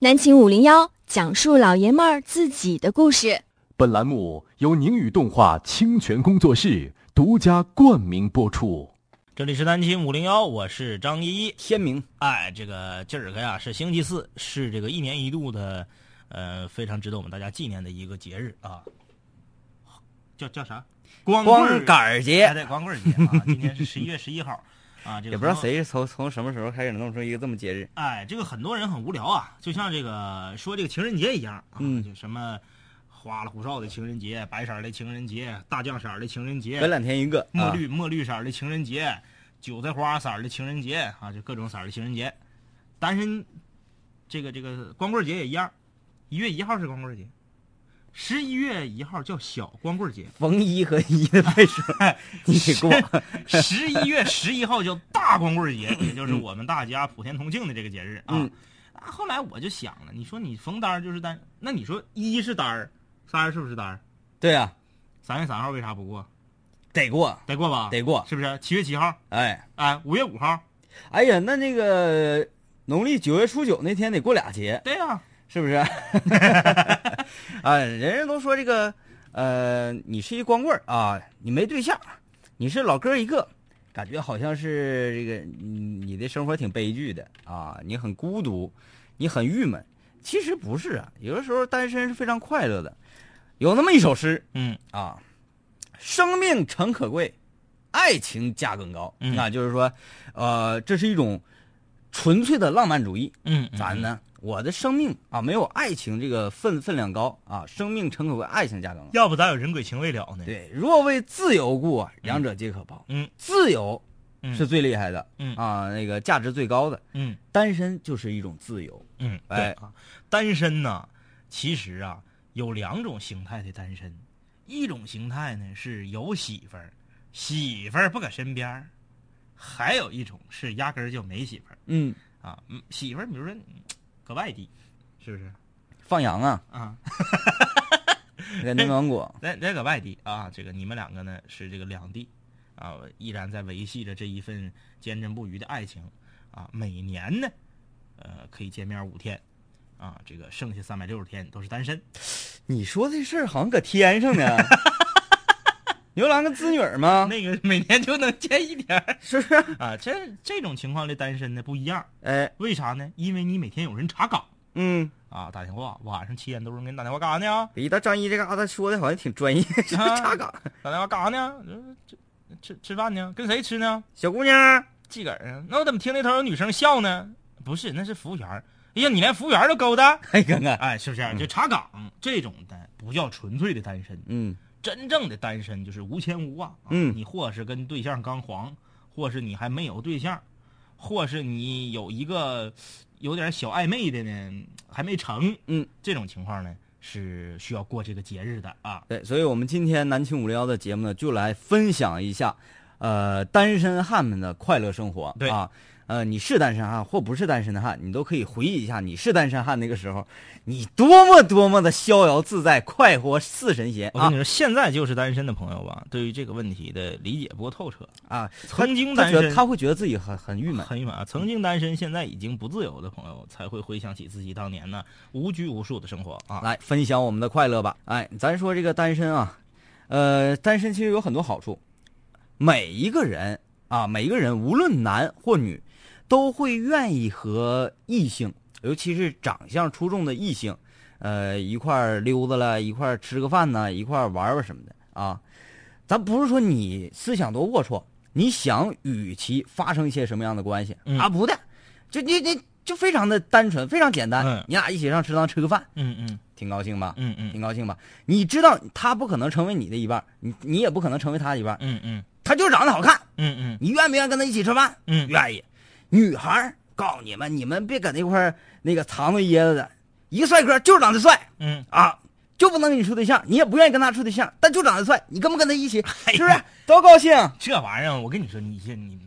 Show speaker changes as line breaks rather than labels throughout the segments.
南秦五零幺讲述老爷们儿自己的故事。
本栏目由宁宇动画清泉工作室独家冠名播出。
这里是南秦五零幺，我是张一一。
天明，
哎，这个今儿个呀是星期四，是这个一年一度的，呃，非常值得我们大家纪念的一个节日啊。叫叫啥？光棍
光杆儿节
哎，对，光棍节啊。今天是十一月十一号啊。这个
也不知道谁从从什么时候开始弄出一个这么节日。
哎，这个很多人很无聊啊，就像这个说这个情人节一样啊，
嗯
就什么花里胡哨的情人节，白色儿的情人节，大酱色儿的情人节，
分两天一个，啊
墨绿、墨绿色儿的情人节，韭菜花色儿的情人节啊，就各种色儿的情人节。单身这个这个光棍节也一样，一月一号是光棍节，十一月一号叫小光棍节，
逢一和一的倍数，你得过。
十一月十一号叫大光棍节，也就是我们大家普天同庆的这个节日啊。
嗯
啊后来我就想了，你说你逢单儿就是单，那你说一是单儿，三儿是不是单儿？
对啊，
三月三号为啥不过？
得过，
得过吧？
得过。
是不是？七月七号，
哎，
哎，五月五号，
哎呀，那那个农历九月初九那天得过俩节，
对呀、
是不是？啊，人人都说这个，呃，你是一光棍啊，你没对象，你是老哥一个，感觉好像是这个你你的生活挺悲剧的啊，你很孤独，你很郁闷。其实不是啊，有的时候单身是非常快乐的。有那么一首诗
嗯
啊，生命诚可贵，爱情价更高。
嗯
那就是说，呃，这是一种纯粹的浪漫主义。
嗯，
咱呢，我的生命啊，没有爱情这个分分量高啊，生命诚可为，爱情价更高。
要不咋有人鬼情未了呢？，
对，若为自由故啊，两者皆可抛。
嗯
自由
嗯
是最厉害的，
嗯
啊，那个价值最高的。
嗯
单身就是一种自由。
嗯，对
哎
啊，单身呢，其实啊有两种形态的单身，一种形态呢是有媳妇儿，媳妇儿不搁身边儿还有一种是压根儿就没媳妇儿
嗯，
啊，嗯媳妇儿比如说嗯搁外地，是不是
放羊啊，
啊？
在内蒙古。
在在搁外地啊，这个你们两个呢是这个两地啊，依然在维系着这一份坚贞不渝的爱情啊。每年呢，呃，可以见面五天啊，这个剩下三百六十天都是单身。
你说这事儿好像搁天上呢。牛郎跟织女儿吗？
那个每年就能见一天
是不是？
啊。这这种情况的单身呢不一样，
哎，
为啥呢？因为你每天有人查岗
嗯，
啊，打电话，晚上七点多钟给你打电话干啥呢？
一到张一这嘎达说的好像挺专业，查岗？
打电话干啥呢？吃吃饭呢？跟谁吃呢？
小姑娘，
自个儿啊？那我怎么听那头有女生笑呢？不是，那是服务员。哎呀，你连服务员都勾搭？
哎，哥哥，
哎，是不是？就查岗这种的不叫纯粹的单身，
嗯
真正的单身就是无牵无挂。啊
嗯
你或是跟对象刚黄，或是你还没有对象，或是你有一个有点小暧昧的呢，还没成。
嗯，
这种情况呢是需要过这个节日的啊。
对，所以我们今天南青五零幺的节目呢，就来分享一下，呃，单身汉们的快乐生活。
对
啊，呃，你是单身汉或不是单身的汉，你都可以回忆一下你是单身汉那个时候，你多么多么的逍遥自在、快活似神仙啊
我跟你说，现在就是单身的朋友吧，对于这个问题的理解不够透彻。
啊！
曾经
他
单身
他会觉得自己很很郁闷。
很郁闷啊！曾经单身，现在已经不自由的朋友，才会回想起自己当年呢无拘无束的生活啊。
来分享我们的快乐吧。哎，咱说这个单身啊，呃，单身其实有很多好处。每一个人啊，每一个人无论男或女，都会愿意和异性，尤其是长相出众的异性，呃，一块儿溜达了，一块儿吃个饭呢，一块儿玩玩什么的啊。咱不是说你思想多龌龊，你想与其发生一些什么样的关系、
嗯
啊？不的，就你你就非常的单纯，非常简单。
嗯
你俩一起上食堂吃个饭，
嗯嗯
挺高兴吧？
嗯嗯
挺高兴吧？你知道他不可能成为你的一半，你你也不可能成为他的一半，
嗯嗯
他就长得好看，
嗯嗯
你愿不愿意跟他一起吃饭？
嗯
愿意。女孩告诉你们，你们别搁那块儿那个藏着掖着的，一个帅哥就是长得帅
嗯，
啊，就不能跟你处对象，你也不愿意跟他处对象，但就长得帅，你跟不跟他一起？
哎
是不是多高兴？
这玩意儿我跟你说，你这你，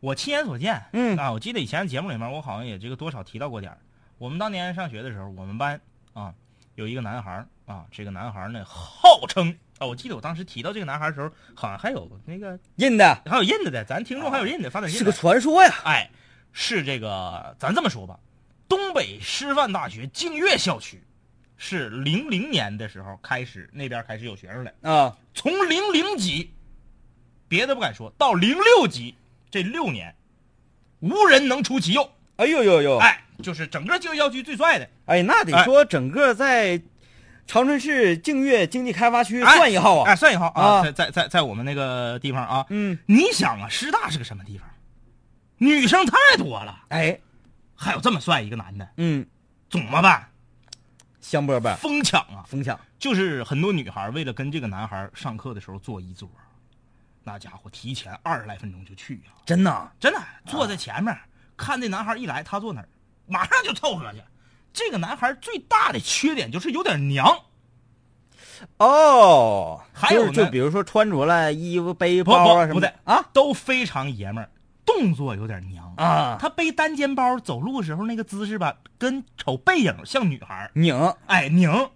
我亲眼所见。
嗯
啊，我记得以前节目里面我好像也这个多少提到过点儿我们当年上学的时候，我们班啊有一个男孩儿啊，这个男孩儿呢号称啊，我记得我当时提到这个男孩儿的时候，好像还有那个
印的
还有印的的，咱听众还有印的发短信
是个传说呀。
哎，是这个，咱这么说吧，东北师范大学净月校区是零零年的时候开始那边开始有学生了，
啊，
从零零级，别的不敢说，到零六级这六年，无人能出其右。
哎呦呦呦，
哎，就是整个静月校区最帅的。
哎，那得
哎
说整个在长春市净月经济开发区
哎
算一号啊。
哎，算一号啊，
啊
在在在在我们那个地方啊，
嗯，
你想啊，师大是个什么地方？女生太多了，
哎，
还有这么帅一个男的，
嗯，
怎么办？
香饽饽，
疯抢啊！
疯抢，
就是很多女孩为了跟这个男孩上课的时候坐一桌，那家伙提前二十来分钟就去呀、
真的。
真的坐在前面，看这男孩一来，他坐哪儿，马上就凑合去。这个男孩最大的缺点就是有点娘，
哦，
还有呢
就比如说穿着了衣服、背
不
包啊什么的啊
都非常爷们儿，动作有点娘。
啊，
他背单肩包走路的时候那个姿势吧，跟瞅背影像女孩，
拧，
哎拧。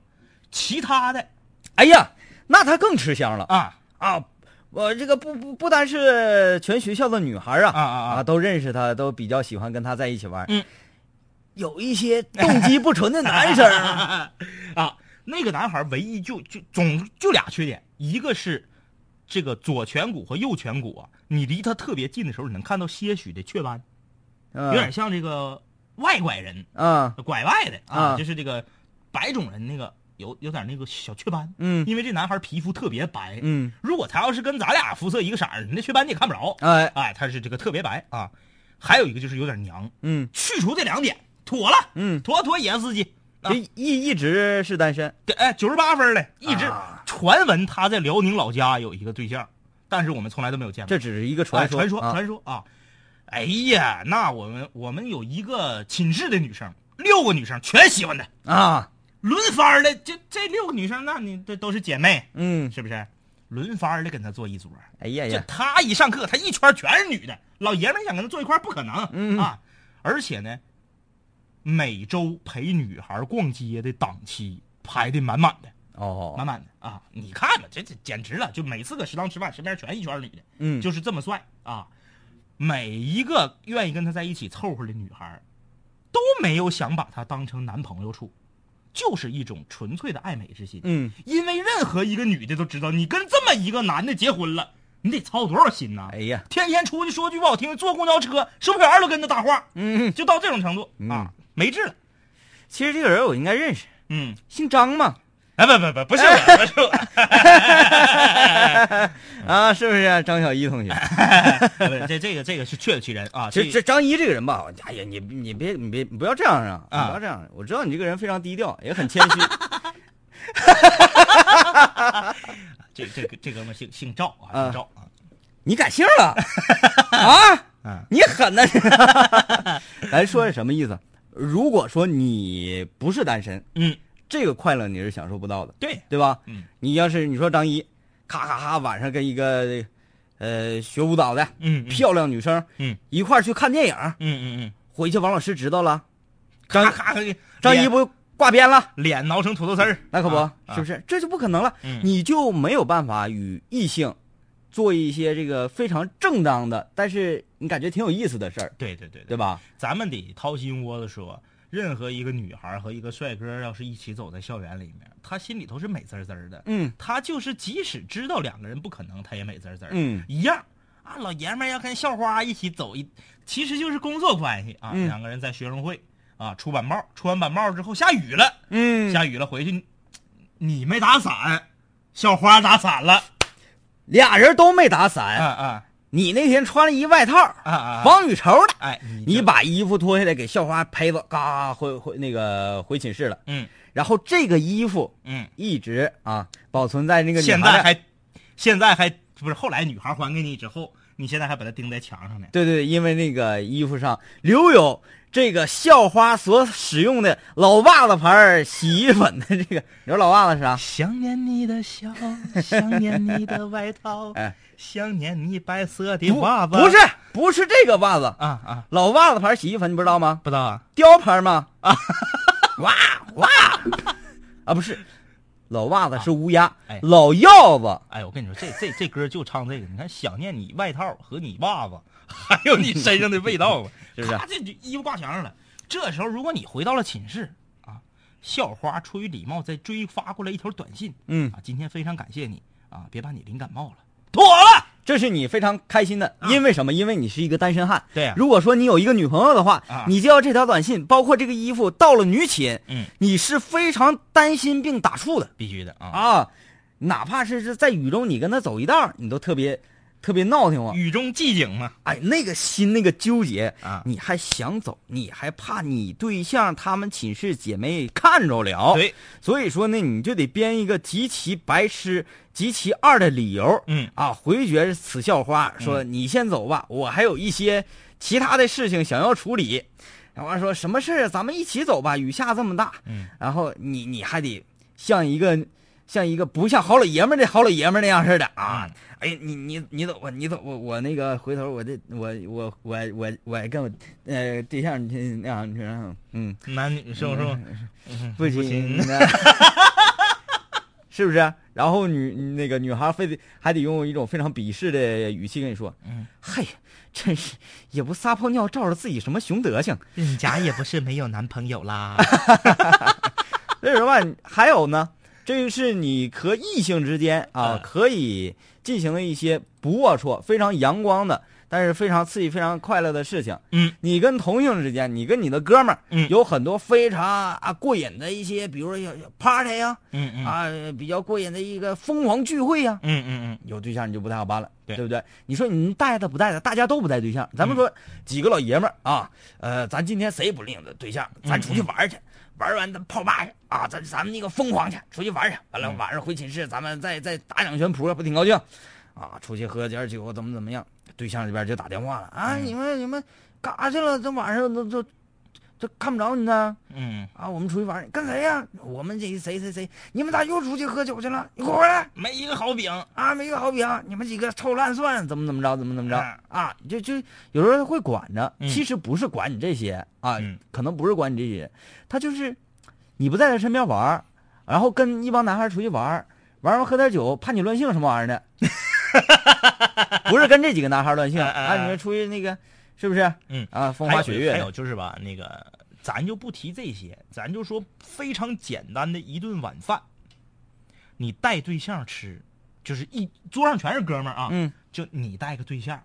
其他的
哎呀，那他更吃香了
啊
啊！我这个不不不单是全学校的女孩啊
啊啊啊
都认识他，都比较喜欢跟他在一起玩。
嗯，
有一些动机不纯的男生
啊，那个男孩唯一就就总就俩缺点，一个是这个左颧骨和右颧骨啊，你离他特别近的时候，你能看到些许的雀斑，
有
有点像这个外拐人，
啊，
拐外的啊，
啊
就是这个白种人那个有有点那个小雀斑，
嗯。
因为这男孩皮肤特别白，
嗯，
如果他要是跟咱俩肤色一个色儿，那雀斑你也看不着，
哎，
哎，他是这个特别白啊。还有一个就是有点娘，
嗯。
去除这两点，妥了，
嗯，
妥妥野司机。啊
这一一直是单身
对，哎，九十八分嘞，一直
啊
传闻他在辽宁老家有一个对象，但是我们从来都没有见过。
这只是一个传说，
哎传说，
啊
传说啊！哎呀，那我们我们有一个寝室的女生，六个女生全喜欢他，
啊，
轮番的，这这六个女生，那你这都是姐妹，
嗯，
是不是？轮番的跟他坐一桌，
哎呀呀，
他一上课，他一圈全是女的，老爷们想跟他坐一块儿不可能，
嗯
啊！而且呢，每周陪女孩逛街的档期排的满满的。
哦，
满满的啊！你看吧，这这简直了！就每次搁食堂吃饭，身边全一圈女的，
嗯，
就是这么帅啊！每一个愿意跟他在一起凑合的女孩，都没有想把他当成男朋友处，就是一种纯粹的爱美之心。
嗯，
因为任何一个女的都知道，你跟这么一个男的结婚了，你得操多少心呐！
哎呀，
天天出去说句不好听，坐公交车售票员都跟他搭话，
嗯，
就到这种程度
嗯
啊，没治了。
其实这个人我应该认识，
嗯，
姓张嘛，
哎，不不不，不是我，不是我。
啊，是不是张小一同学？
这这个这个是确有其人啊。这
这张一这个人吧，哎呀，你你别你别你不要这样啊，不要这样。我知道你这个人非常低调，也很谦虚。
这这个这哥们姓姓赵啊，
啊
姓赵啊。
你改姓了啊？
嗯
你狠呐！咱说是什么意思？如果说你不是单身，
嗯，
这个快乐你是享受不到的，
对，
对吧？
嗯。
你要是你说张一，咔咔咔，晚上跟一个呃学舞蹈的
嗯，嗯。
漂亮女生，
嗯。
一块去看电影，
嗯嗯嗯，
回去王老师知道了，
咔
张
咔给
张一不挂鞭了？
脸挠成土豆丝儿，
那可不，
啊。
是不？是？这就不可能了，
嗯。
你就没有办法与异性做一些这个非常正当的，但是你感觉挺有意思的事儿，
对对对
对，吧？
咱们得掏心窝子说，任何一个女孩和一个帅哥要是一起走在校园里面，他心里头是美滋滋儿的。
嗯
他就是即使知道两个人不可能，他也美滋滋儿。
嗯
一样啊，老爷们儿要跟校花一起走一，其实就是工作关系啊。
嗯
两个人在学生会啊出板报，出完板报之后下雨了，
嗯，
下雨了回去，你没打伞，校花打伞了。
俩人都没打
啊
伞，
啊
你那天穿了一外套，
啊啊！
防雨绸的，
哎，
你把衣服脱下来给校花拍子，嘎回回那个回寝室了，
嗯
然后这个衣服
嗯，
一直啊保存在那个女孩的
现在还现在还不是后来女孩还给你之后，你现在还把它钉在墙上呢。
对对，因为那个衣服上留有这个校花所使用的老袜子牌洗衣粉的这个，你说老袜子是啥？
想念你的笑，想念你的外套，
哎，
想念你白色的袜子。
不是不是这个袜子，
啊啊，
老袜子牌洗衣粉你不知道吗？
不知道啊。
雕牌吗？啊，哇哇啊不是，老袜子是乌鸦，
哎
老药子
哎，我跟你说，这这这歌就唱这个，你看想念你外套和你袜子，还有你身上的味道啊，
是不是
这就衣服挂墙上了。这时候如果你回到了寝室啊，校花出于礼貌再追发过来一条短信，
嗯
啊，今天非常感谢你啊，别把你淋感冒了，妥了。
这是你非常开心的，因为什么？因为你是一个单身汉。
对呀
如果说你有一个女朋友的话，
啊
你接到这条短信，包括这个衣服到了女寝，
嗯，
你是非常担心并打怵的
必须的啊，
啊。哪怕是是在雨中，你跟他走一道，你都特别特别闹腾啊。
雨中寂静嘛，
哎，那个心那个纠结
啊。
你还想走，你还怕你对象他们寝室姐妹看着了，
对，
所以说呢，你就得编一个极其白痴、极其二的理由，
嗯。
啊，回绝此校花，说你先走吧，我还有一些其他的事情想要处理。然后说什么事儿，咱们一起走吧，雨下这么大，
嗯，
然后你你还得像一个像一个不像好老爷们儿的好老爷们儿那样似的啊。
嗯
哎，你你你走吧，你走，我我那个回头我这我我我我我跟我呃对象去那样去，嗯，
男女授受，
不
行
行，是不是？然后女那个女孩非得还得用一种非常鄙视的语气跟你说，
嗯，
嘿，真是也不撒泡尿照着自己什么熊德行。
人家也不是没有男朋友啦。
所以说吧，还有呢，这个是你和异性之间啊
嗯
可以进行的一些不龌龊、非常阳光的，但是非常刺激、非常快乐的事情。
嗯，
你跟同性之间，你跟你的哥们儿，
嗯
有很多非常啊过瘾的一些，比如说有有 party 呀、
嗯嗯
啊，比较过瘾的一个疯狂聚会呀、
嗯嗯嗯
有对象你就不太好办了，
对
不对？你说你带他不带他，大家都不带对象。咱们说几个老爷们儿啊，呃，咱今天谁也不领着对象，咱出去玩儿去，玩完咱泡吧去啊，咱咱们那个疯狂去，出去玩去。完了晚上回寝室，咱们再再打两圈扑克，不挺高兴？啊，出去喝点酒，怎么怎么样？对象这边就打电话了啊，你们你们干啥去了？这晚上都都这看不着你呢。
嗯，
啊，我们出去玩儿，跟谁呀？我们这谁谁谁？你们咋又出去喝酒去了？你给我回来！
没一个好饼。
啊，没一个好饼，你们几个臭烂蒜，怎么怎么着，怎么怎么着
嗯
啊？就就有时候会管着，
嗯
其实不是管你这些啊，
嗯
可能不是管你这些，他就是你不在他身边玩儿，然后跟一帮男孩出去玩儿，玩完喝点酒，怕你乱性什么玩意儿的？不是跟这几个男孩乱性啊，你们出去那个是不是？
嗯
啊，风花雪月的
还有就是吧，那个咱就不提这些，咱就说非常简单的一顿晚饭，你带对象吃，就是一桌上全是哥们儿啊，
嗯，
就你带个对象，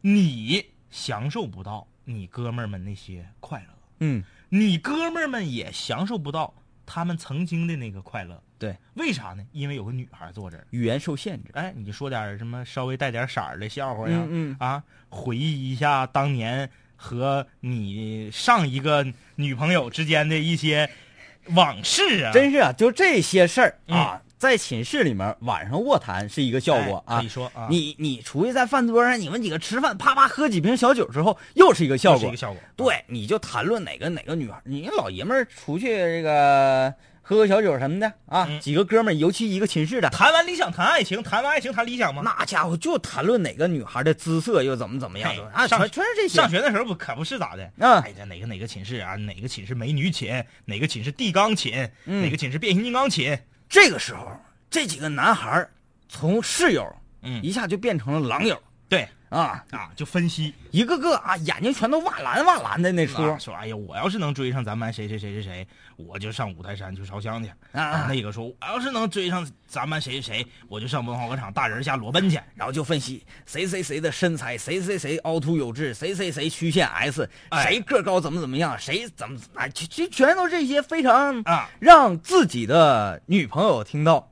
你享受不到你哥们儿们那些快乐，
嗯，
你哥们儿们也享受不到他们曾经的那个快乐。
对，
为啥呢？因为有个女孩坐这儿。
语言受限制，
哎，你说点什么稍微带点色儿的笑话呀，
嗯
啊，回忆一下当年和你上一个女朋友之间的一些往事啊，
真是啊，就这些事儿
嗯
啊，在寝室里面晚上卧谈是一个效果啊
你。说啊，
你你出去在饭桌上，你们几个吃饭，啪啪喝几瓶小酒之后，又是一个效果
一个。效果，
对，你就谈论哪个哪个女孩，你老爷们儿出去这个喝个小酒什么的啊，
嗯
几个哥们儿，尤其一个寝室的，
谈完理想谈爱情，谈完爱情谈理想吗？
那家伙就谈论哪个女孩的姿色又怎么怎么样啊，
上
全全是这些
上。学的时候不可不是咋的？
啊
哎，呀哪个哪个寝室啊？哪个寝室美女寝？哪个寝室地钢寝？
嗯
哪个寝室变形金刚寝？
这个时候，这几个男孩从室友
嗯，
一下就变成了狼友
对
啊，
啊，就分析。
一个个啊眼睛全都哇蓝哇蓝的那出
说说，哎呀，我要是能追上咱班谁谁谁谁谁，我就上五台山去烧香去。
啊啊，
那个说，我要是能追上咱班谁谁谁，我就上文化广场大人下裸奔去。
然后就分析谁谁谁的身材，谁谁谁凹凸有致，谁谁谁曲线 S，
哎。
谁个高怎么怎么样，谁怎么哎，其其全都这些非常
啊，
让自己的女朋友听到，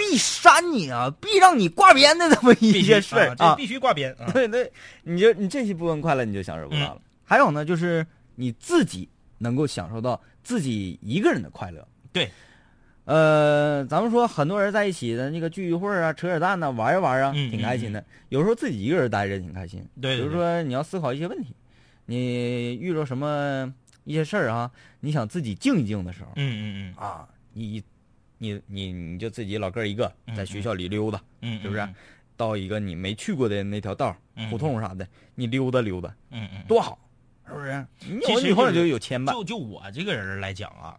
必删你啊，必让你挂边的这么一些事儿啊。
必须挂边啊。
对对，你就你这些部分快乐你就享受不到了。还有呢，就是你自己能够享受到自己一个人的快乐。
对，
呃，咱们说很多人在一起的那个聚一会儿啊，扯扯淡呐、玩一玩啊，
嗯
挺开心的。有时候自己一个人待着挺开心。
对对
比如说你要思考一些问题，你遇到什么一些事儿啊，你想自己静一静的时候
嗯嗯嗯
啊，你你你你就自己老哥儿一个
嗯
在学校里溜达，
嗯，
是不是
嗯
到一个你没去过的那条道
嗯
胡同啥的，你溜达溜达，
嗯嗯，
多好，是不是？你
其实
有女朋友
就
有牵绊。
就就我这个人来讲啊，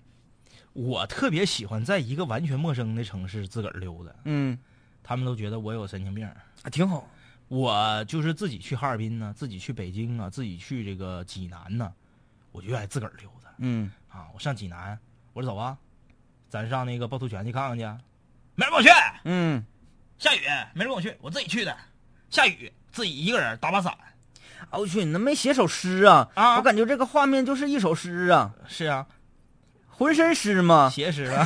我特别喜欢在一个完全陌生的城市自个儿溜达，
嗯，
他们都觉得我有神经病。
啊，挺好。
我就是自己去哈尔滨呢，自己去北京啊，自己去这个济南呢，我就愿意自个儿溜达
嗯
啊。我上济南，我说走啊，咱上那个趵突泉去看看去。没人跟我去，
嗯，
下雨，没人跟我去，我自己去的。下雨，自己一个人打把伞。
啊我去，你能没写首诗啊？
啊
我感觉这个画面就是一首诗啊，
是啊，
浑身湿嘛。
写诗啊。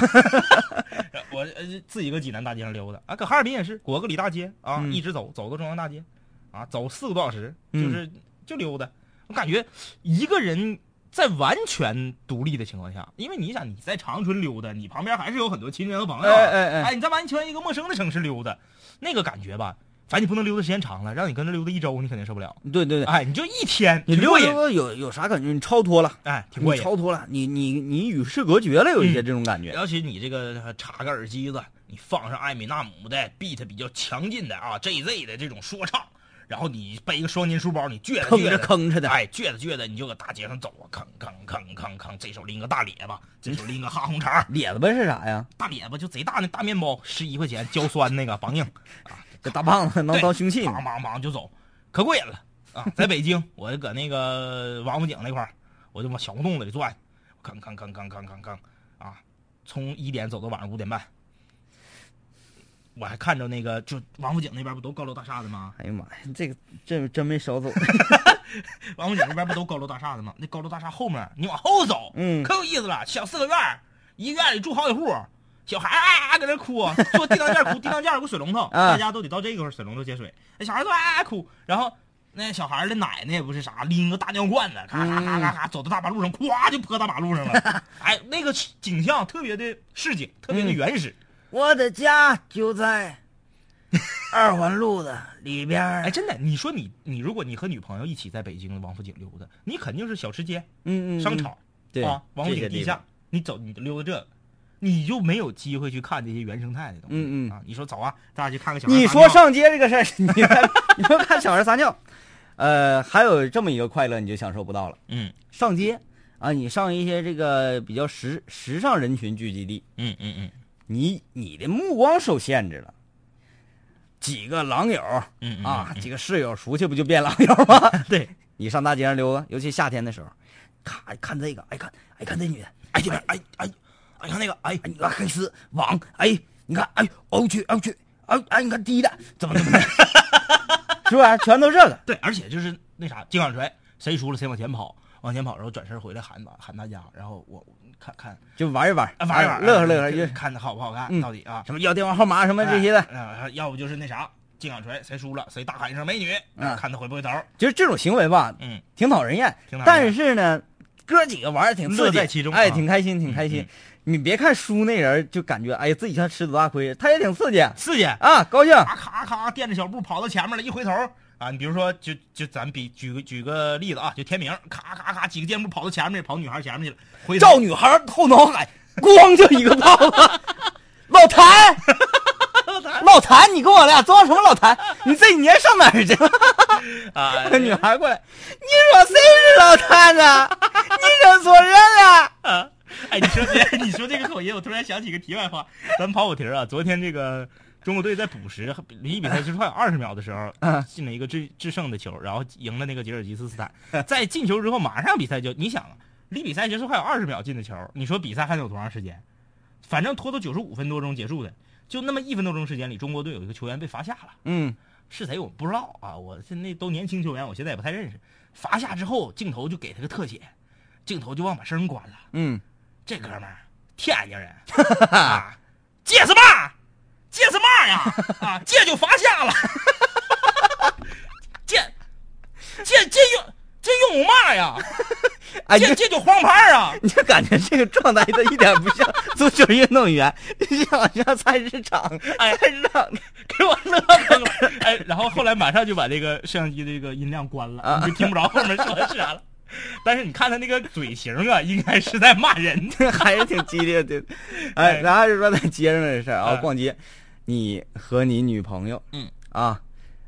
我呃自己搁济南大街上溜达啊，搁哈尔滨也是，过个里大街啊，
嗯
一直走走到中央大街，啊，走四个多小时，就
嗯
是、就溜达。我感觉一个人在完全独立的情况下，因为你想你在长春溜达，你旁边还是有很多亲人和朋友，
哎哎哎
你在完全一个陌生的城市溜达，那个感觉吧，反正你不能溜达时间长了，让你跟着溜达一周，你肯定受不了。
对对对，
哎，你就一天，
你溜达有有啥感觉？你超脱了，
哎，挺
你
过瘾。
超脱了，你你你与世隔绝了，有一些
嗯
这种感觉。
尤其你这个呃插个耳机子，你放上艾米纳姆的 beat 比较强劲的啊 JZ 的这种说唱，然后你背一个双肩书包，你撅着撅着，
吭着的，
哎，撅着撅着，你就搁大街上走啊，吭吭吭吭吭，这手拎个大咧巴，这手拎个哈红肠，
咧子吧是啥呀？
大咧巴就贼大那大面包，十一块钱焦酸那个梆硬，
这大棒子能当凶器
梆梆梆就走，可过瘾了啊！在北京，我就搁那个王府井那块儿，我就往小胡同子里转，吭吭吭吭吭吭吭啊，从一点走到晚上五点半。我还看着那个，就王府井那边不都高楼大厦的吗？
哎呀妈呀，这个真真没少走。
王府井那边不都高楼大厦的吗？那高楼大厦后面你往后走，
嗯
可有意思了。小四合院儿，一个院里住好几户，小孩啊啊搁那哭，坐地当间哭，地当间有个水龙头，
啊
大家都得到这个水龙头接水。那小孩都啊啊哭，然后那小孩的奶奶也不是啥，拎个大尿罐子，咔咔咔咔咔走到大马路上，咵就泼大马路上了。哎，那个景象特别的市井，特别的原始。
我的家就在 二环路的里边儿。
哎，真的，你说你你如果你和女朋友一起在北京的王府井溜达，你肯定是小吃街、
嗯嗯，
商场。
对
啊，王府井地下，你走你溜达这个，你就没有机会去看这些原生态的东西。
嗯嗯。
啊，你说走啊，咱俩去看个小孩
你说上街这个事儿，你 你说看小孩撒尿，呃，还有这么一个快乐你就享受不到了。
嗯。
上街啊，你上一些这个比较时时尚人群聚集地，
嗯嗯嗯
你你的目光受限制了。几个狼友
嗯嗯
啊，
嗯
几个室友出去不就变狼友吗？
对，
你上大街上溜达，尤其夏天的时候，咔看这个，哎看，哎看这女的，
哎这边哎哎哎看那个哎
哎，你看黑丝网，哎，你看，哎，哦我去，哎我去，哎哎，你看低的怎么怎么的，是吧？全都这个，
对，而且就是那啥金刚锤，谁输了谁往前跑，往前跑，然后转身回来喊喊大家，然后我我看看
就玩一玩，
啊玩一玩，
乐呵乐呵，就
就看他好不好看，
嗯
到底啊
什么要电话号码什么这些的，
要不就是那啥金管锤，谁输了谁大喊一声美女，
嗯
看他回不回头。
就是这种行为吧，
嗯，
挺讨人厌。
人厌
但是呢，哥几个玩的挺刺激
乐在其中
哎，
啊
挺开心，挺开心
嗯。
你别看输那人就感觉哎呀自己像吃多大亏，他也挺刺激
刺激。
啊，高兴。
咔咔咔垫着小步跑到前面了，一回头啊，你比如说，就就咱比举个举个例子啊，就天明，咔咔咔几个箭步跑到前面，跑女孩前面去了，回头
照女孩后脑海，咣就一个炮子，老谭，老谭，你跟我俩装什么老谭？你这几年上哪儿去了？
啊，
女孩过来，你说谁是老谭呢？你认错人了。
啊，哎，你说这 你说这个口音，我突然想起个题外话，咱跑跑题啊，昨天这个中国队在补时离比赛时还有二十秒的时候
嗯，
进了一个制制胜的球，然后赢了那个吉尔吉斯斯坦，在进球之后马上比赛就，你想啊，离比赛结束还有二十秒进的球，你说比赛还能有多长时间？反正拖到九十五分多钟结束的，就那么一分多钟时间里，中国队有一个球员被罚下了。
嗯，
是谁我不知道啊，我现在都年轻球员，我现在也不太认识。罚下之后，镜头就给他个特写，镜头就忘把声关了。
嗯，
这哥们儿天津人啊，借什么？借什么呀？啊，借就罚下了，借借借用这用嘛呀？
哎，你
这这就黄牌啊！
你就感觉这个状态他一点不像足球运动员，就好像菜市场，
哎
菜市场
给我乐疯了。哎，然后后来马上就把这个摄像机的这个音量关了，
啊
你就听不着后面说的是啥了。但是你看他那个嘴型啊，应该是在骂人。
还是挺激烈的。哎，
哎
咱还是说在街上的事儿啊，
哎
逛街，你和你女朋友，
嗯。
啊，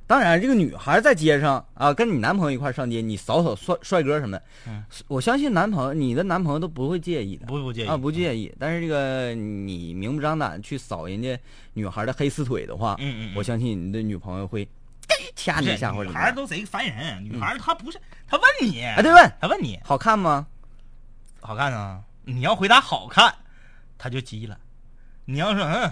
当然这个女孩在街上啊，跟你男朋友一块上街，你扫扫帅帅哥什么的，
嗯。
我相信男朋友你的男朋友都不会介意的。
不不介意。
啊，不介意。但是这个你明目张胆去扫人家女孩的黑丝腿的话，
嗯嗯嗯。
我相信你的女朋友会掐你一下或者
女孩儿都贼烦人，女孩儿她不是她问你，
哎对问。
她问你。
好看吗？
好看啊，你要回答好看，她就急了；你要说嗯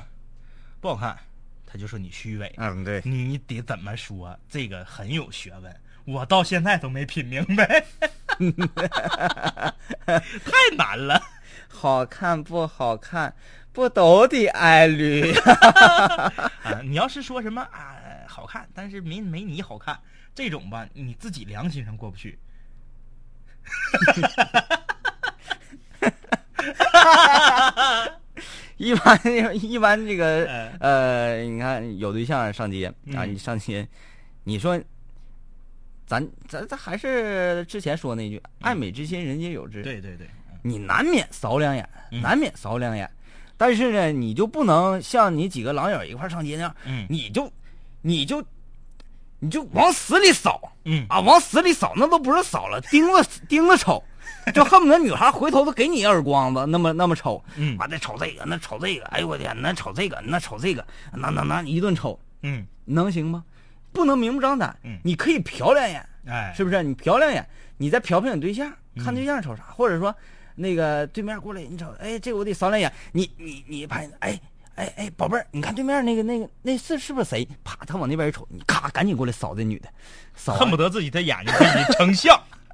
不好看，他就说你虚伪。
嗯，对，
你得怎么说？这个很有学问，我到现在都没品明白，太难了。
好看不好看，不都得挨绿？
啊，你要是说什么啊好看，但是没没你好看这种吧，你自己良心上过不去。
一般 一般这个
哎。
呃，你看有对象上街啊，
嗯。
你上街，你说，咱咱咱还是之前说那句“爱美之心，人皆有之”。
对对对，
你难免扫两眼，
嗯。
难免扫两眼，但是呢，你就不能像你几个狼友一块上街那样，
嗯。
你就，你就，你就往死里扫
嗯。
啊，往死里扫，那都不是扫了，盯着盯着瞅，就恨不得女孩回头都给你一耳光子，那么那么瞅，
嗯
完再瞅这个，那瞅这个，哎呦我天，那瞅这个，那瞅这个，那那那一顿瞅，
嗯，
能行吗？不能明目张胆，
嗯
你可以瞟两眼，
哎，
是不是？你瞟两眼，你再瞟瞟你对象，
嗯
看对象瞅啥，或者说那个对面过来，你瞅，哎，这个我得扫两眼，你你你拍，哎哎哎，宝贝儿，你看对面那个那个那是是不是谁？啪，他往那边一瞅，你咔赶紧过来扫这女的，扫完
恨不得自己的眼睛可以成像。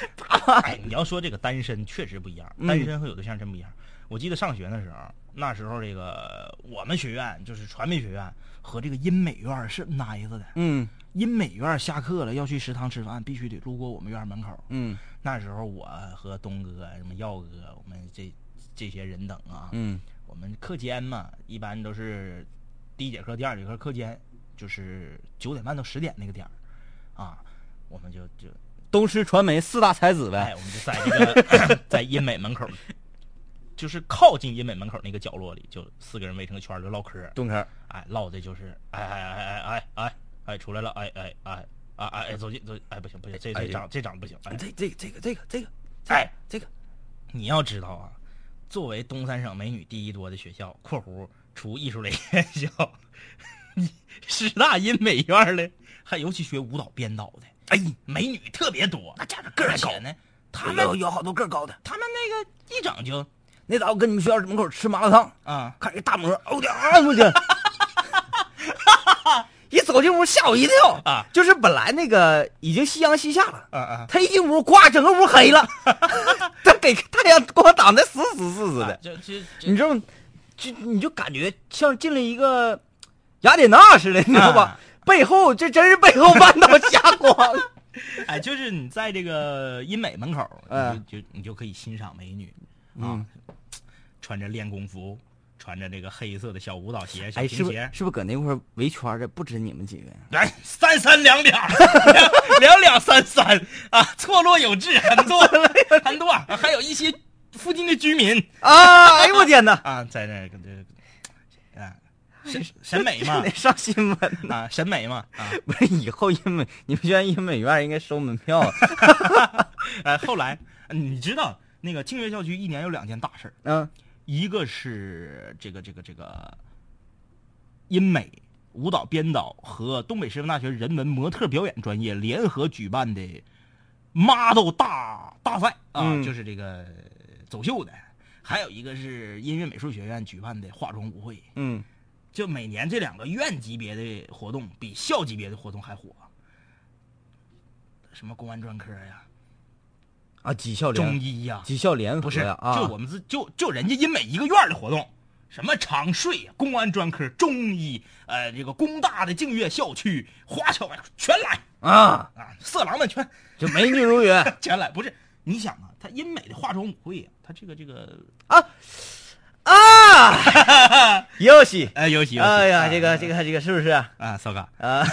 哎，你要说这个单身确实不一样，
嗯
单身和有对象真不一样。我记得上学的时候，那时候这个我们学院就是传媒学院和这个音美院是挨着的。
嗯
音美院下课了要去食堂吃饭，必须得路过我们院门口。
嗯
那时候我和东哥、什么耀哥，我们这这些人等啊，
嗯
我们课间嘛，一般都是第一节课、第二节课课间，就是九点半到十点那个点儿，啊，我们就就
东师传媒四大才子
哎，
呗，
我们就在这个在音美门口，就是靠近音美门口那个角落里，就四个人围成个圈儿就唠嗑儿，
蹲坑，
哎，唠的就是哎哎哎哎哎哎哎出来了，哎哎哎哎哎哎走进走进，哎不行不行，这
哎
这长这长不行，哎。
这这这个这个这个，
哎
这个
你要知道啊，作为东三省美女第一多的学校（括弧除艺术类院校），你师大音美院的，还尤其学舞蹈编导的，哎，美女特别多，那家伙个儿高呢。他们
有有好多个儿高的。
他们那个一整就
那早我跟你们学校门口吃麻辣烫，
啊，
看一大模，哦我的啊我的，一走进屋吓我一跳
啊！
就是本来那个已经夕阳西下了，
啊啊，
他一进屋，呱，整个屋黑了，他给太阳光挡的死死死死的，
就就
你知道吗？就你就感觉像进了一个雅典娜似的，你知道吧？
啊
背后这真是背后弯道瞎光，
哎，就是你在这个音美门口，
嗯
你就就你就可以欣赏美女啊
嗯，
穿着练功服，穿着这个黑色的小舞蹈鞋、小
哎，是不是
皮鞋，
是不是搁那块儿围圈的不止你们几个呀？
哎，三三两两，两两两三三啊，错落有致，很多很多，啊还有一些附近的居民
啊！哎呦我天哪！
啊，在那个这啊，审审美嘛
得上新闻。
啊，审美嘛啊，
不是以后英美，你们学院英美院应该收门票。
哎，后来你知道那个清月校区一年有两件大事儿
嗯
一个是这个这个这个英美舞蹈编导和东北师范大学人文模特表演专业联合举办的 model 大大赛啊，
嗯
就是这个走秀的；还有一个是音乐美术学院举办的化妆舞会。
嗯，
就每年这两个院级别的活动比校级别的活动还火。什么公安专科呀、
啊，技校
中医呀、
技校联合
不是，
啊，
就我们自就就人家音美一个院儿的活动，什么长税、公安专科、中医，呃，这个工大的净月校区、华侨全来。
啊，
啊，色狼们全
就美女如云
全来。不是，你想啊，他音美的化妆舞会呀、他这个这个，
啊，游戏。
哎，游戏
哎呀，这个这个这个是不是啊？
啊，骚嘎，
啊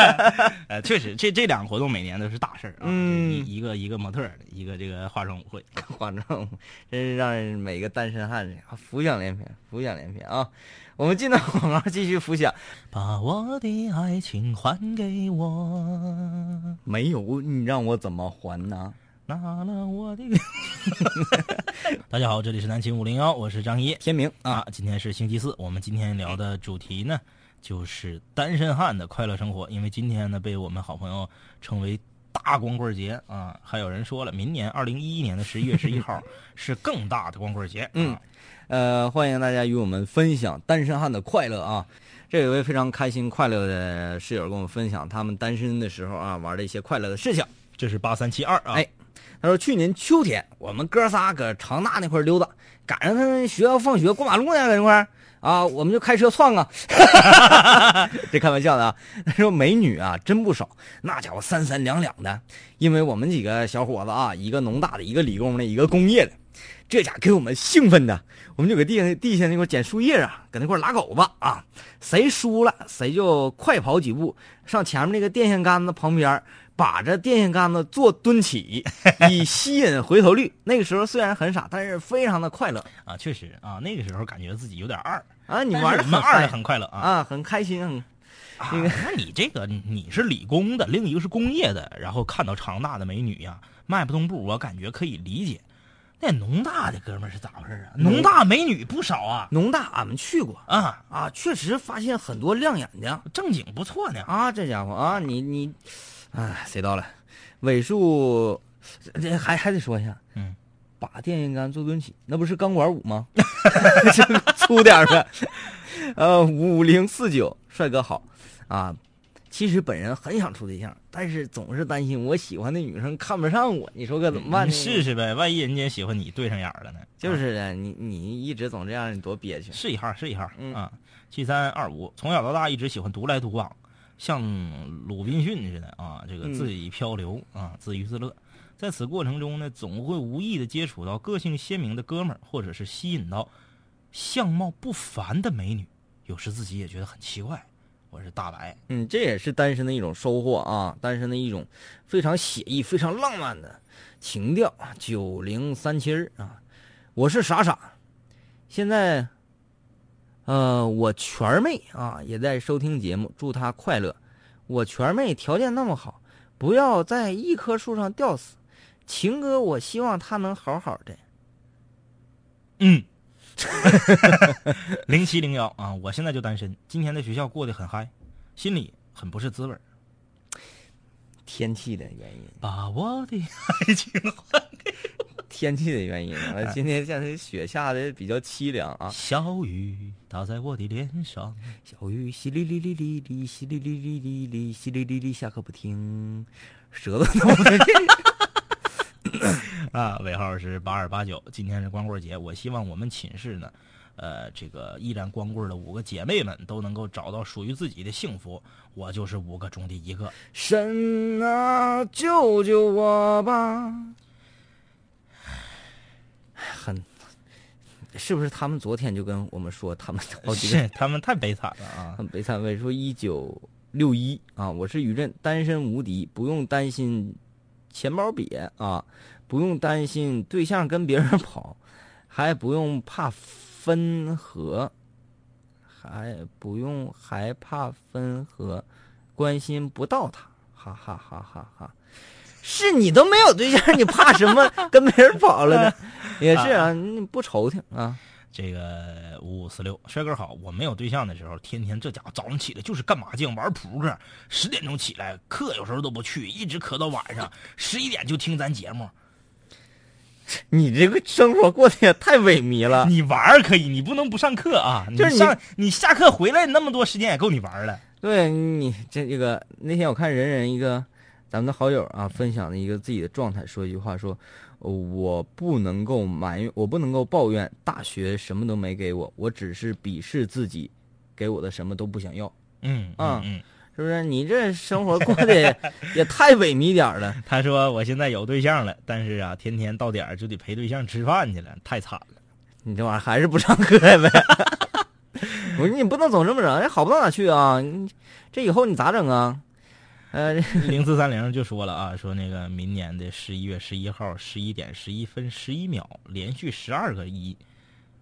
呃，确实，这这两个活动每年都是大事儿啊，
嗯
一一个一个模特一个这个化妆舞会。
化妆真是让每个单身汉啊浮想联翩，浮想联翩啊！我们进到广告，继续浮想。
把我的爱情还给我，
没有你让我怎么还呢？
拿了我的。大家好，这里是南秦五零幺，我是张一
天明
啊。今天是星期四，我们今天聊的主题呢，就是单身汉的快乐生活。因为今天呢，被我们好朋友称为大光棍节啊！还有人说了，明年二零一一年的十一月十一号 是更大的光棍节。
嗯
啊，
呃，欢迎大家与我们分享单身汉的快乐啊！这有一位非常开心快乐的室友跟我们分享他们单身的时候啊玩的一些快乐的事情。
这是八三七二啊。
哎他说去年秋天我们哥仨搁长大那块溜达，赶上他们学校放学过马路呢，搁那块儿啊，我们就开车窜啊。这开玩笑的啊。他说美女啊真不少，那家伙三三两两的。因为我们几个小伙子啊，一个农大的，一个理工的，一个工业的，这家给我们兴奋的，我们就搁地下地下那块捡树叶啊，搁那块拉狗子啊。谁输了，谁就快跑几步，上前面那个电线杆子旁边，把这电线杆子做蹲起，以吸引回头率。那个时候虽然很傻，但是非常的快乐
啊，确实啊，那个时候感觉自己有点二，
啊！你玩的
是我们二的
很
快乐啊。
啊，很开心。很
啊那你这个你是理工的，另一个是工业的，然后看到长大的美女呀，迈不动步，我感觉可以理解。那农大的哥们儿是咋回事啊？农大美女不少啊
农大俺们去过
啊，
啊，确实发现很多亮眼的
正经不错呢。
啊，这家伙啊，你你，哎，谁到了？尾数，这还还得说一下，
嗯，
把电线杆做蹲起，那不是钢管舞吗？这粗点儿呗。呃，五零四九，帅哥好啊。其实本人很想处对象，但是总是担心我喜欢的女生看不上我，你说可怎么办？
试试呗，万一人家喜欢你，对上眼了呢？
就是的，你你一直总这样，你多憋屈。
试一下，试一下、
嗯
啊。七三二五，从小到大一直喜欢独来独往，像鲁滨逊似的啊，这个
嗯
自己漂流、啊，自娱自乐。在此过程中呢，总会无意的接触到个性鲜明的哥们儿，或者是吸引到相貌不凡的美女，有时自己也觉得很奇怪。我是大白，
嗯，这也是单身的一种收获啊，单身的一种非常写意、非常浪漫的情调。九零三七儿啊，我是傻傻，现在，呃，我全妹啊也在收听节目，祝她快乐。我全妹条件那么好，不要在一棵树上吊死。情哥，我希望他能好好的。
嗯，零七零幺啊，我现在就单身，今天在学校过得很嗨，心里很不是滋味。
天气的原因，
把我的爱情还
天气的原因。今天现在雪下的比较凄凉啊。
小雨打在我的脸上，
小雨淅沥沥沥沥沥，淅沥沥沥沥沥，淅沥沥沥下个不停，舌头都不
啊，尾号是八二八九。今天是光棍节，我希望我们寝室呢，呃，这个依然光棍的五个姐妹们都能够找到属于自己的幸福。我就是五个中的一个。
神啊，救救我吧！很，是不是他们昨天就跟我们说他们好几个
是他们太悲惨了啊！
很悲惨？为说一九六一啊，我是于震，单身无敌，不用担心钱包瘪啊，不用担心对象跟别人跑，还不用怕分合，还不用害怕分合，关心不到他，哈哈哈哈哈！是你都没有对象，你怕什么 跟别人跑了呢？也是啊，你不愁挺啊。
这个五五四六帅哥好，我没有对象的时候，天天这家伙早上起来就是干麻将、玩扑克，十点钟起来，课有时候都不去，一直磕到晚上 十一点就听咱节目。
你这个生活过得也太萎靡了。
你玩可以，你不能不上课啊！
就是你
上你下课回来那么多时间也够你玩了。
对你这这个那天我看人人一个咱们的好友啊分享了一个自己的状态，说一句话说，呃我不能够埋怨，我不能够抱怨大学什么都没给我，我只是鄙视自己给我的什么都不想要，
嗯
啊
嗯，
是不是？你这生活过得也也太萎靡点儿了。
他说我现在有对象了，但是啊，天天到点儿就得陪对象吃饭去了，太惨了。
你这玩意儿还是不上课呗？我说你不能总这么整，好不到哪去啊！你这以后你咋整啊？呃，
零四三零就说了啊，说那个明年的十一月十一号十一点十一分十一秒，连续十二个一，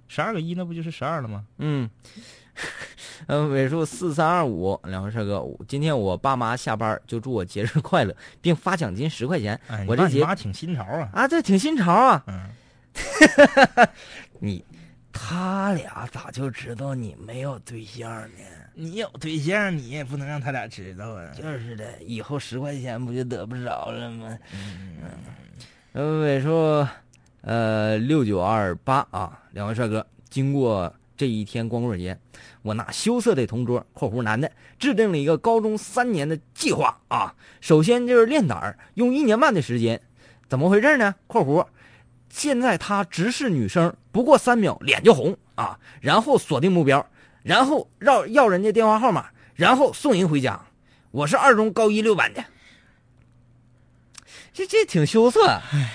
十二个一那不就是十二了吗？
嗯，呃，尾数四三二五，两位帅哥，今天我爸妈下班就祝我节日快乐，并发奖金十块钱。
哎，
我这节
你妈挺新潮啊。
啊，这挺新潮啊！
嗯，
你他俩咋就知道你没有对象呢？
你有对象，你也不能让他俩知道啊。
就是的，以后十块钱不就得不着了吗？呃，尾数，呃，六九二八啊，两位帅哥，经过这一天光棍节，我那羞涩的同桌（括弧男的）制定了一个高中三年的计划啊。首先就是练胆儿，用一年半的时间，怎么回事呢？（括弧）现在他直视女生，不过三秒脸就红啊，然后锁定目标，然后绕要人家电话号码，然后送人回家。我是二中高一六班的，这这挺羞涩，哎呀，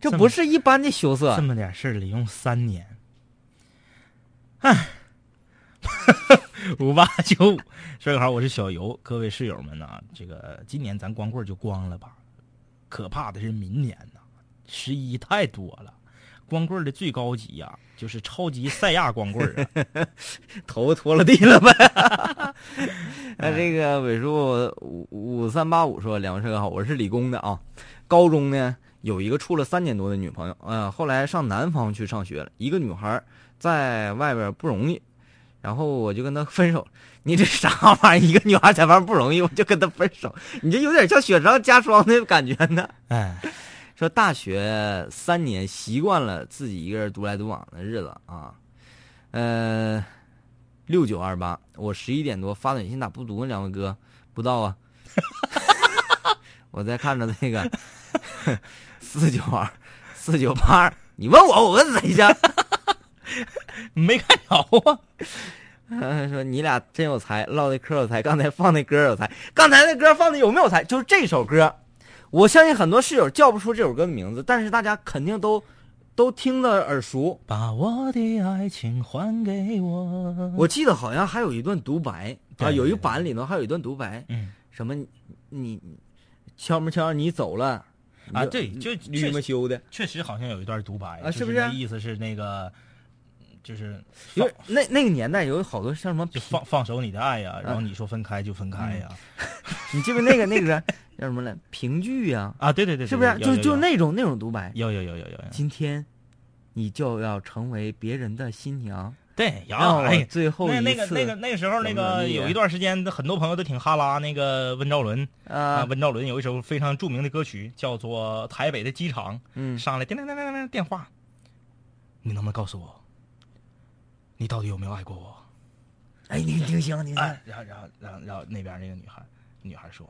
这不是一般的羞涩
这。么点事儿得用三年，哎，五八九五，帅哥好，我是小游，各位室友们呐、这个今年咱光棍就光了吧，可怕的是明年呐、十一太多了，光棍的最高级呀、就是超级赛亚光棍
头发拖了地了呗。那这个尾数五五三八五说：“两位帅哥好，我是理工的啊。高中呢有一个处了三年多的女朋友，呃，后来上南方去上学了。一个女孩在外边不容易，然后我就跟她分手。你这啥玩意儿？一个女孩在外边不容易，我就跟她分手，你这有点像雪上加霜的感觉呢。
哎，
说大学三年习惯了自己一个人独来独往的日子啊，呃，六九二八，我十一点多发短信咋不读呢？两位哥，不到啊，我在看着那个 四九二四九八二，你问我，我问谁去？
没看着啊，
呃说你俩真有才，唠的嗑有才，刚才放的歌有才，刚才那歌放的有没有才？就是这首歌，我相信很多室友叫不出这首歌的名字，但是大家肯定都都听得耳熟。
把我的爱情还给我，
我记得好像还有一段独白啊，有一版里头还有一段独白，
嗯。
什么你你悄没悄你走了
啊，对，就
绿
确实
么修的，
确实好像有一段独白
啊
是
不是
那意思是那个，就是
因为那那个年代有好多像什么
就放放手你的爱呀、
啊
然后你说分开就分开呀、
你记不记得那个那个 叫什么来评剧呀、
啊，对对对，对
是不是？就就那种那种独白，
有有有有有有，
今天你就要成为别人的新娘，
对
然后
哎，
最后
那那个那个那个时候那个有一段时间，很多朋友都挺哈拉那个温兆伦啊，
啊
温兆伦有一首非常著名的歌曲叫做《台北的机场》，
嗯。
上来叮叮叮叮叮电话，你能不能告诉我，你到底有没有爱过我？
哎你听行你
哎，然后然后然后然后那边那个女孩女孩说，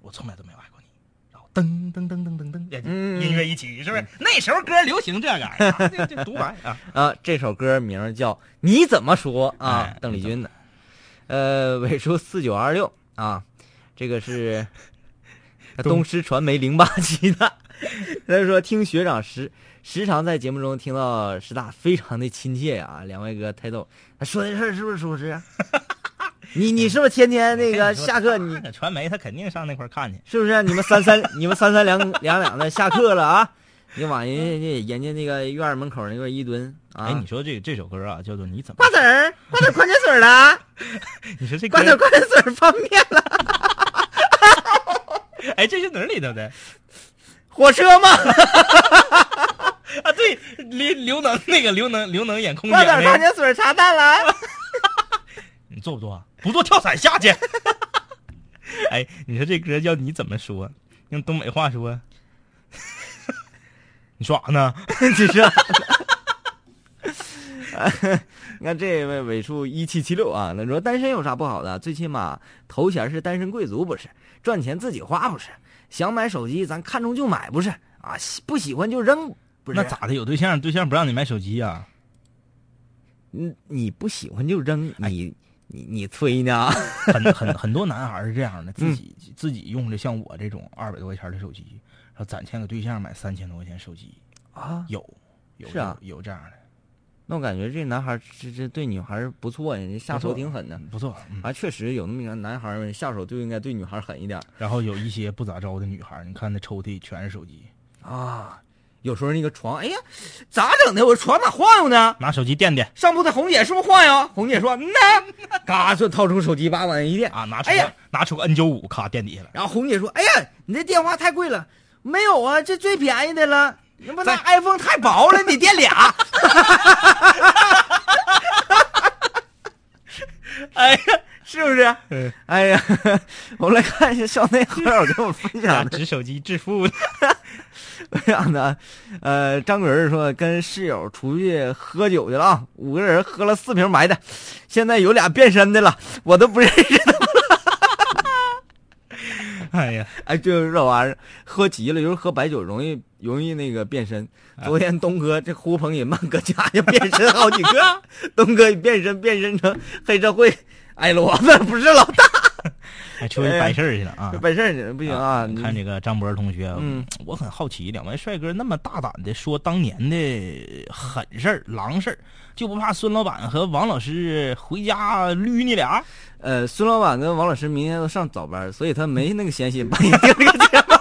我从来都没有爱过你。然后噔噔噔噔噔噔，
嗯
音乐一起，是不是？那时候歌流行这个，啊这这独白啊，
啊，这首歌名叫《你怎么说》啊
哎，
邓丽君的，呃，尾数四九二六啊，这个是 东师传媒零八期的。他说听学长时时常在节目中听到师大，非常的亲切呀、两位哥太逗。他说的事儿是不是属实啊？你你是不是天天那个下课你
你传媒他肯定上那块儿看去。
是不是你们三三 你们三三两两两的下课了啊？你往人家人家那个院儿门口那块儿一蹲啊？
哎，你说这这首歌啊，叫做你怎么
瓜？子儿，瓜子儿矿泉水了，
你说这
瓜子儿，矿泉水方便了，
哎，这是哪里头的
火车吗？
啊？对，刘刘能那个刘能刘能演空姐
瓜子儿矿，泉水茶蛋了。
你做不做啊？不做跳伞下去。哎，你说这歌叫你怎么说？用东北话说，你说啥呢？
就是。你看这位尾数一七七六啊，那说单身有啥不好的？最起码头衔是单身贵族不是？赚钱自己花不是？想买手机咱看中就买不是？啊，喜不喜欢就扔不是？
那咋的？有对象，对象不让你买手机呀、
嗯，你不喜欢就扔，你你你吹呢？
很很很多男孩是这样的，自己、
嗯
自己用着像我这种二百多块钱的手机，然后攒钱给对象买三千多块钱手机，
啊，
有有
是啊
有有这样的，
那我感觉这男孩这这对女孩不错呀，下手挺狠的。
不错。嗯
啊，确实有那么一个男孩们下手就应该对女孩狠一点
然后有一些不咋着的女孩，你看那抽屉全是手机，
啊。有时候那个床，哎呀，咋整的？我床咋晃悠呢？
拿手机垫垫。
上铺的红姐是不是晃悠？红姐说：“嗯呐。”嘎，就掏出手机把往一垫
啊，拿出，
哎呀，
拿出个 N 九五，咔垫底下了。
然后红姐说：“哎呀，你这电话太贵了，没有啊，这最便宜的了。那不那 iPhone 太薄了，你垫俩。”哎呀。我们来看一下校内好友给我们分享
俩
的
指手机致富的，
这样的，呃，张鬼儿说跟室友出去喝酒去了啊，五个人喝了四瓶白的，现在有俩变身的了，我都不认识他。
哎呀，
哎，就是这玩意儿，喝急了，有时候喝白酒容易容易那个变身。昨天东哥这呼朋引伴搁家就变身好几个，东哥一变身变身成黑社会矮骡子，不是老大，
还出去办事儿去了啊！
办事儿去不行啊！
你看这个张博同学，
嗯，
我很好奇，两位帅哥那么大胆的说当年的狠事儿、狼事儿，就不怕孙老板和王老师回家捋你俩？
呃，孙老板跟王老师明天都上早班，所以他没那个闲心帮你听这个节目。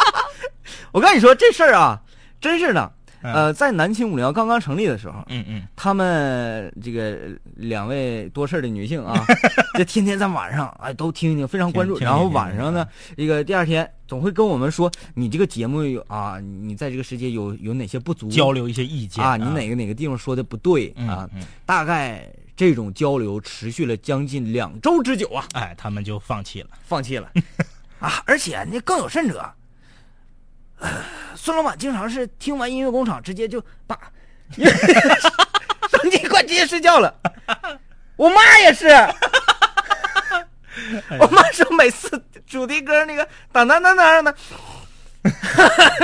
我跟你说这事儿啊，真是的。呃，在南青五零幺刚刚成立的时候，
嗯嗯，
他们这个两位多事儿的女性啊，就天天在晚上哎都听一听，非常关注。然后晚上呢，这个第二天总会跟我们说，你这个节目有啊，你在这个时间有有哪些不足，
交流一些意见
啊，你哪个哪个地方说的不对
嗯
啊？
嗯
大概这种交流持续了将近两周之久啊，
哎，他们就放弃了。
放弃了啊！而且那更有甚者，呃孙老板经常是听完音乐工厂直接就把手机关，直接睡觉了。我妈也是，我妈说每次主题歌那个当当当当的，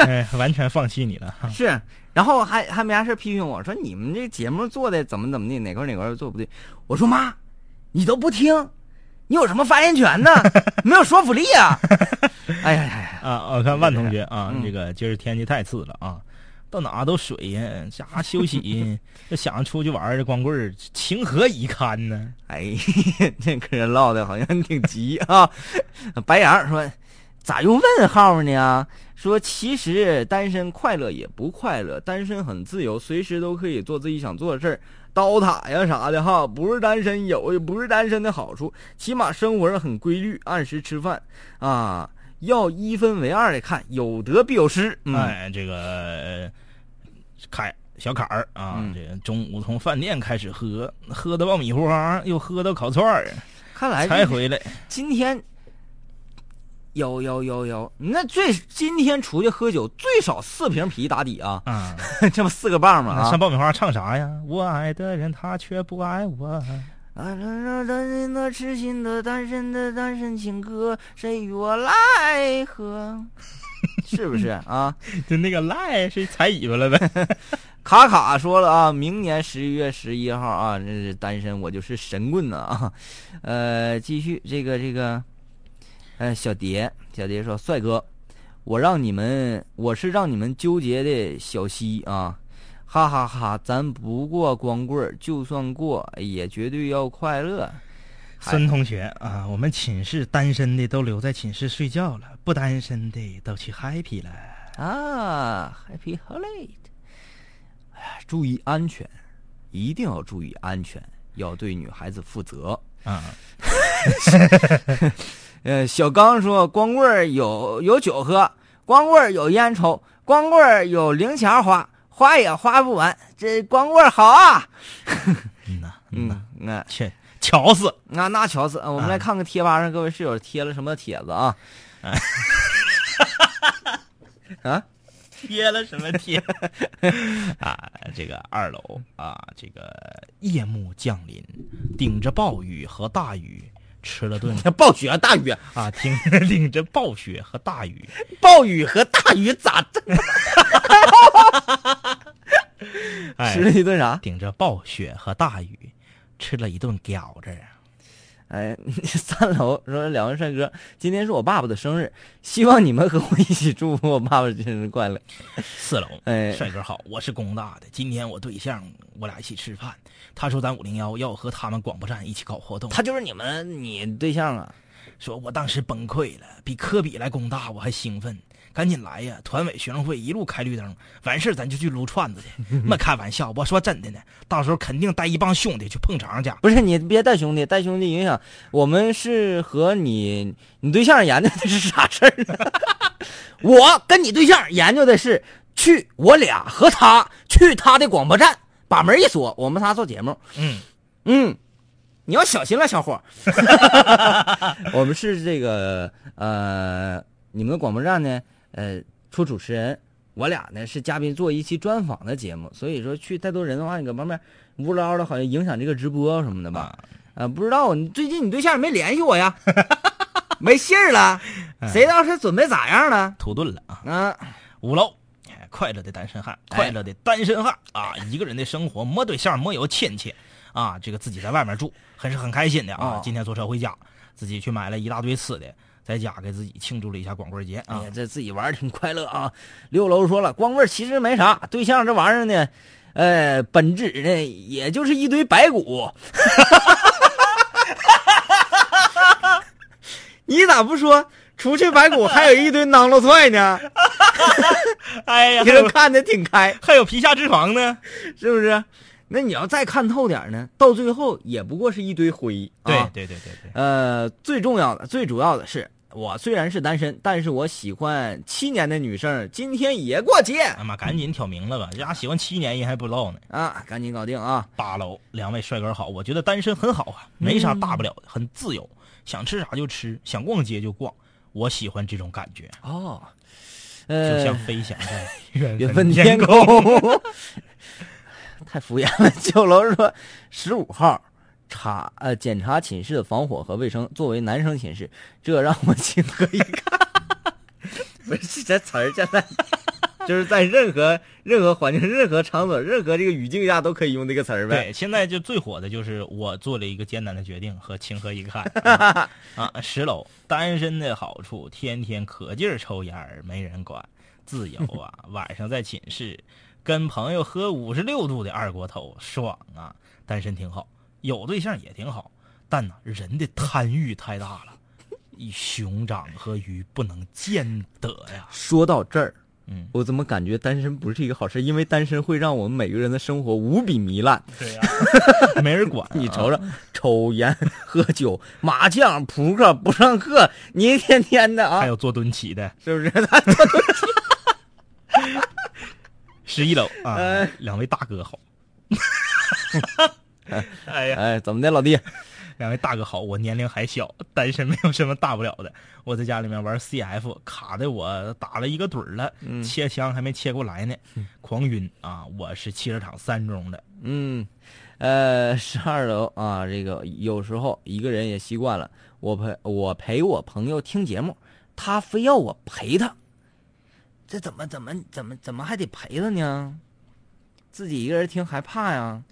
哎，完全放弃你了。
是，然后还还没啥事批评我说你们这节目做的怎么怎么的，哪块哪块儿做不对。我说妈，你都不听，你有什么发言权呢？没有说服力啊！哎呀呀呀！
啊，我看万同学啊，
嗯
这个今儿天气太次了啊，到哪都水呀，家休息，这想着出去玩儿，这光棍儿情何以堪呢？
哎呀，这跟人唠的好像挺急啊。白羊说：“咋用问号呢？说其实单身快乐也不快乐，单身很自由，随时都可以做自己想做的事儿。刀塔呀啥的哈，不是单身有，不是单身的好处，起码生活上很规律，按时吃饭啊。要一分为二的看，有得必有失。嗯、
哎，这个呃凯小坎儿啊，
嗯
这个中午从饭店开始喝，喝的爆米花，又喝到烤串儿，
看来
才回来。
今天有有有有，那最今天出去喝酒最少四瓶啤打底啊，
啊，
这不四个棒吗？啊
上，爆米花唱啥呀？我爱的人他却不爱我。
啊，这这单身的、痴心的、单身的、单身情歌，谁与我来喝？是不是啊？
就那个赖是踩尾巴了呗？
卡卡说了啊，明年十一月十一号啊，这是单身，我就是神棍呢啊。呃，继续这个这个，呃，小蝶，小蝶说，帅哥，我让你们，我是让你们纠结的小西啊，哈哈哈咱不过光棍儿，就算过也绝对要快乐。
孙同学啊，我们寝室单身的都留在寝室睡觉了，不单身的都去 happy 了。
啊，Happy Holiday！哎呀，注意安全，一定要注意安全，要对女孩子负责。
啊，
呃，小刚说，光棍儿有有酒喝，光棍儿有烟抽，光棍儿有零钱花，花也花不完，这光棍好啊！
嗯呐，嗯呐，
嗯，那
切，瞧死！
那那瞧死！呃我们来看看贴吧上各位室友贴了什么帖子啊？啊，
贴了什么贴？啊，这个二楼啊，这个夜幕降临，顶着暴雨和大雨，吃了顿
暴雪大雨，
啊，听 领着暴雪和大雨，
暴雨和大雨咋这？
哎
吃了一顿啥？
顶着暴雪和大雨，吃了一顿饺子。
哎，三楼说两位帅哥，今天是我爸爸的生日，希望你们和我一起祝福我爸爸生日快乐。
四楼，
哎
帅哥好，我是工大的，今天我对象我俩一起吃饭，他说咱五零幺要和他们广播站一起搞活动，
他就是你们你对象啊？
说我当时崩溃了，比科比来工大我还兴奋，赶紧来呀！团委学生会一路开绿灯，完事儿咱就去撸串子去。没开玩笑，我说真的呢，到时候肯定带一帮兄弟去碰场去。
不是你别带兄弟，带兄弟影响我们是和你你对象研究的是啥事儿呢？我跟你对象研究的是去我俩和他去他的广播站，把门一锁，我们仨做节目。
嗯，
嗯，你要小心了，小伙。我们是这个呃，你们的广播站呢，呃，出主持人，我俩呢是嘉宾，做一期专访的节目，所以说去太多人的话，你搁旁边无聊的，好像影响这个直播什么的吧？啊，不知道你最近你对象也没联系我呀？没信儿了，谁知道是准备咋样了？
土遁了啊！
啊，
五楼，哎快乐的单身汉，快乐的单身汉啊！一个人的生活没对象，没有亲戚啊，这个自己在外面住，还是很开心的啊
哦。
今天坐车回家，自己去买了一大堆吃的，在家给自己庆祝了一下光棍节啊
哎呀，。这自己玩儿挺快乐啊。六楼说了，光棍其实没啥，对象这玩意儿呢，呃，本质呢也就是一堆白骨。你咋不说除去白骨还有一堆囊烙菜呢？
哎呀
你这看的挺开，
还有皮下脂肪呢。
是不是？那你要再看透点儿呢，到最后也不过是一堆灰。
对
啊
对对对对，
呃，最重要的、最主要的是，我虽然是单身，但是我喜欢七年的女生，今天也过节
哎妈，赶紧挑明了吧，这家喜欢七年人还不知道呢。
啊！赶紧搞定啊！
八楼，两位帅哥好，我觉得单身很好啊，没啥大不了的，很自由，想吃啥就吃，想逛街就逛，我喜欢这种感觉，
哦，
就
呃，
像飞翔在 缘
缘分天。
空，
太敷衍了。九楼说十五号查呃检查寝室的防火和卫生，作为男生寝室，这让我情何以堪？不是这词儿，现在就是在任何任何环境、任何场所、任何这个语境下都可以用这个词儿呗。
对，现在就最火的就是我做了一个艰难的决定和情何以堪啊 啊！十楼单身的好处，天天可劲儿抽烟儿，没人管，自由啊！晚上在寝室跟朋友喝五十六度的二锅头，爽啊！单身挺好，有对象也挺好，但呢，人的贪欲太大了，以熊掌和鱼不能兼得呀。
说到这儿，
嗯，
我怎么感觉单身不是一个好事？因为单身会让我们每个人的生活无比糜烂。
对呀、没人管、啊
你瞅瞅，抽烟、喝酒、麻将、扑克，不上课，你一天天的啊
还，有做蹲起的。
是不是？
十一楼啊
哎，
两位大哥好。哎呀，
哎，怎么的，老弟？
两位大哥好，我年龄还小，单身没有什么大不了的。我在家里面玩 CF，卡的我打了一个盹儿了，
嗯
切枪还没切过来呢，狂晕啊！我是汽车厂三中的，
嗯，呃，十二楼啊，这个有时候一个人也习惯了。我陪我陪我朋友听节目，他非要我陪他，这怎么怎么怎么怎么还得陪他呢？自己一个人听害怕呀。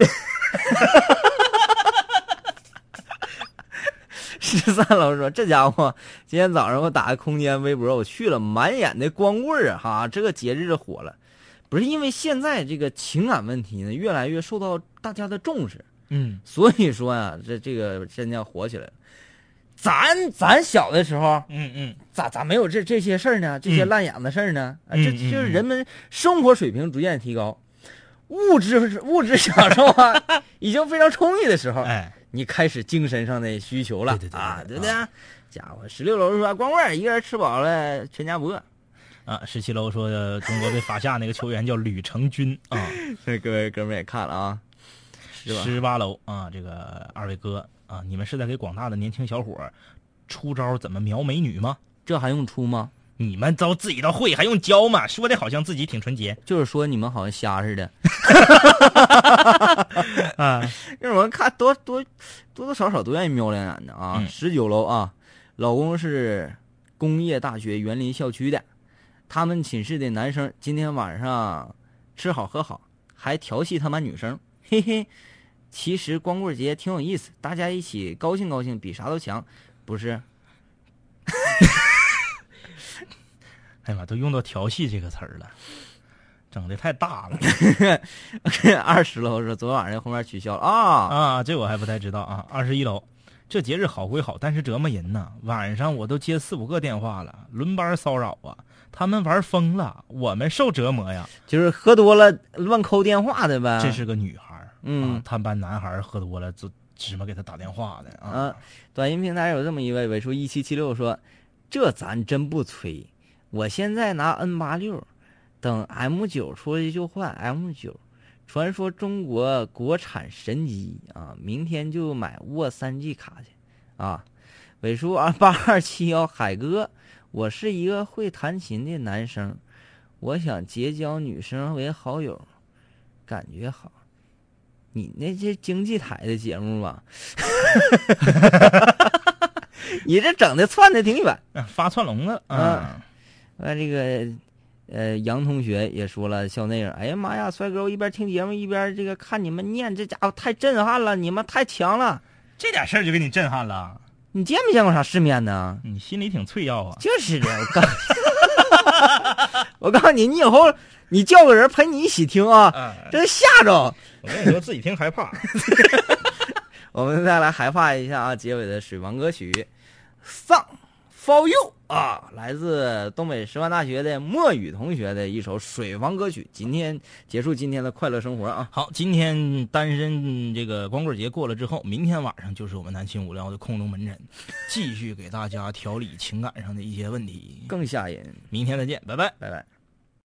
十三楼说：“这家伙今天早上我打开空间微博，我去了，满眼的光棍儿啊！哈，这个节日火了，不是因为现在这个情感问题呢越来越受到大家的重视，
嗯，
所以说呀、这这个现在火起来了。咱咱小的时候
嗯嗯，
咋咋没有这这些事儿呢？这些
嗯
烂眼子事儿呢？啊，
嗯
这就是人们生活水平逐渐提高，物质物质享受啊 已经非常充裕的时候，
哎，
你开始精神上的需求了。
对对对对
啊，
对。
对不对啊？家伙，十六楼说光棍一个人吃饱了全家不饿，
啊，十七楼说的中国被罚下那个球员叫吕成军。啊，
这各位哥们也看了啊？
十八楼。啊，这个二位哥啊，你们是在给广大的年轻小伙儿出招怎么瞄美女吗？
这还用出吗？
你们都自己都会，还用教吗？说的好像自己挺纯洁
就是说你们好像瞎似的。
啊。
让我们看多多多多少少都愿意瞄两眼的啊。
嗯
十九楼啊，老公是工业大学园林校区的，他们寝室的男生今天晚上吃好喝好，还调戏他们女生，嘿嘿。其实光棍节挺有意思，大家一起高兴高兴，比啥都强，不是？
哎呀妈，都用到调戏这个词儿了，整的太大了
二十楼说昨晚上后面取消了啊，
啊！这我还不太知道啊。二十一楼，这节日好归好，但是折磨人呐。晚上我都接四五个电话了，轮班骚扰啊，他们玩疯了，我们受折磨呀。
就是喝多了乱扣电话的呗。
这是个女孩，
嗯
啊，他们班男孩喝多了，就指么给他打电话的啊。
啊，短音平台有这么一位尾数一七七六说：“这咱真不吹，我现在拿 N 八六，等 M 九出去就换 M 九，传说中国国产神机啊，明天就买沃三 G 卡去啊。尾数啊八二七幺，海哥，我是一个会弹琴的男生，我想结交女生为好友，感觉好。你那些经济台的节目吧？你这整的窜的挺远。
发窜笼子，
嗯，那这个，呃，杨同学也说了校内，哎呀妈呀，帅哥，我一边听节目一边这个看你们念，这家伙太震撼了，你们太强了，
这点事儿就给你震撼了，
你见没见过啥世面呢？
你心里挺脆弱啊。
就是的，我告，我告诉你，你以后你叫个人陪你一起听啊，
嗯，
这吓着。
我跟你说，自己听害怕。
我们再来害怕一下啊，结尾的水王歌曲《Song for You》啊，来自东北师范大学的莫雨同学的一首水房歌曲。今天结束今天的快乐生活啊，
好，今天单身这个光棍节过了之后，明天晚上就是我们南青无聊的空中门诊，继续给大家调理情感上的一些问题。
更吓人。
明天再见，拜拜。
拜拜。